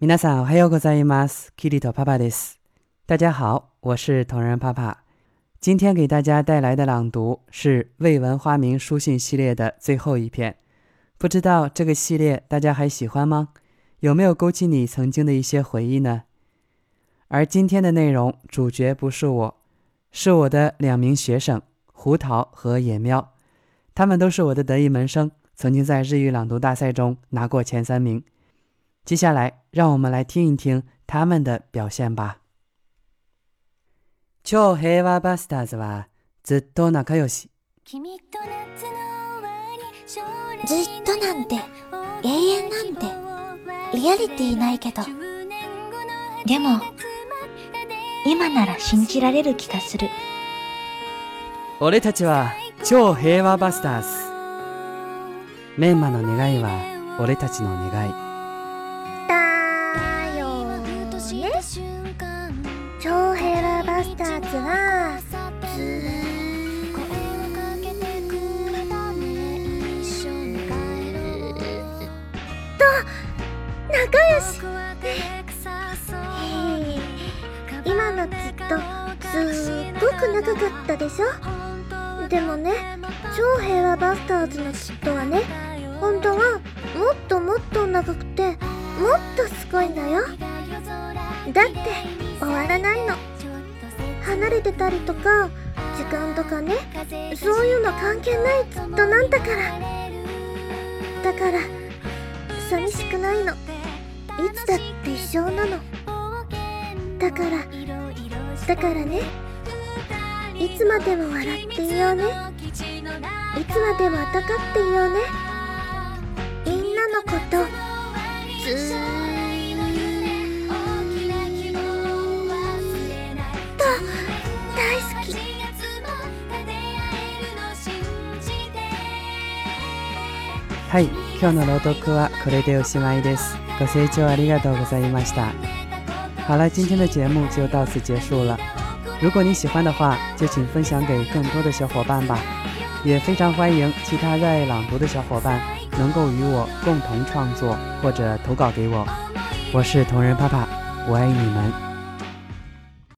皆さんおはようございます。キリトパパです。大家好，我是同人爸爸。今天给大家带来的朗读是《未闻花名书信》系列的最后一篇。不知道这个系列大家还喜欢吗？有没有勾起你曾经的一些回忆呢？而今天的内容主角不是我，是我的两名学生胡桃和野喵，他们都是我的得意門生，曾經在日語朗讀大賽中拿過前三名。 接下來，讓我們來聽一聽他們的表現吧。超平和バスターズはずっと仲良し。ずっとなんて永遠なんてリアリティないけどでも今なら信じられる気がする俺たちは超平和バスターズ。メンマの願いは俺たちの願い。超平和バスターズはずーっと仲良し。へえ今のずっとすっごく長かったでしょ？でもね超平和バスターズのきっとはね本当はもっともっと長くてもっとすごいんだよ。だって終わらないの。離れてたりとか時間とかね。そういうの関係ないずっとなんだから。だから寂しくないの。いつだって一緒なの。だからだからね。いつまでも笑っていようね。いつまでも温かっていようね。はい、今日の朗読はこれでおしまいです。ご清聴ありがとうございました。好了，今天的节目就到此结束了。如果你喜欢的话，就请分享给更多的小伙伴吧。也非常欢迎其他热爱朗读的小伙伴能够与我共同创作或者投稿给我。我是同人爸爸，我爱你们。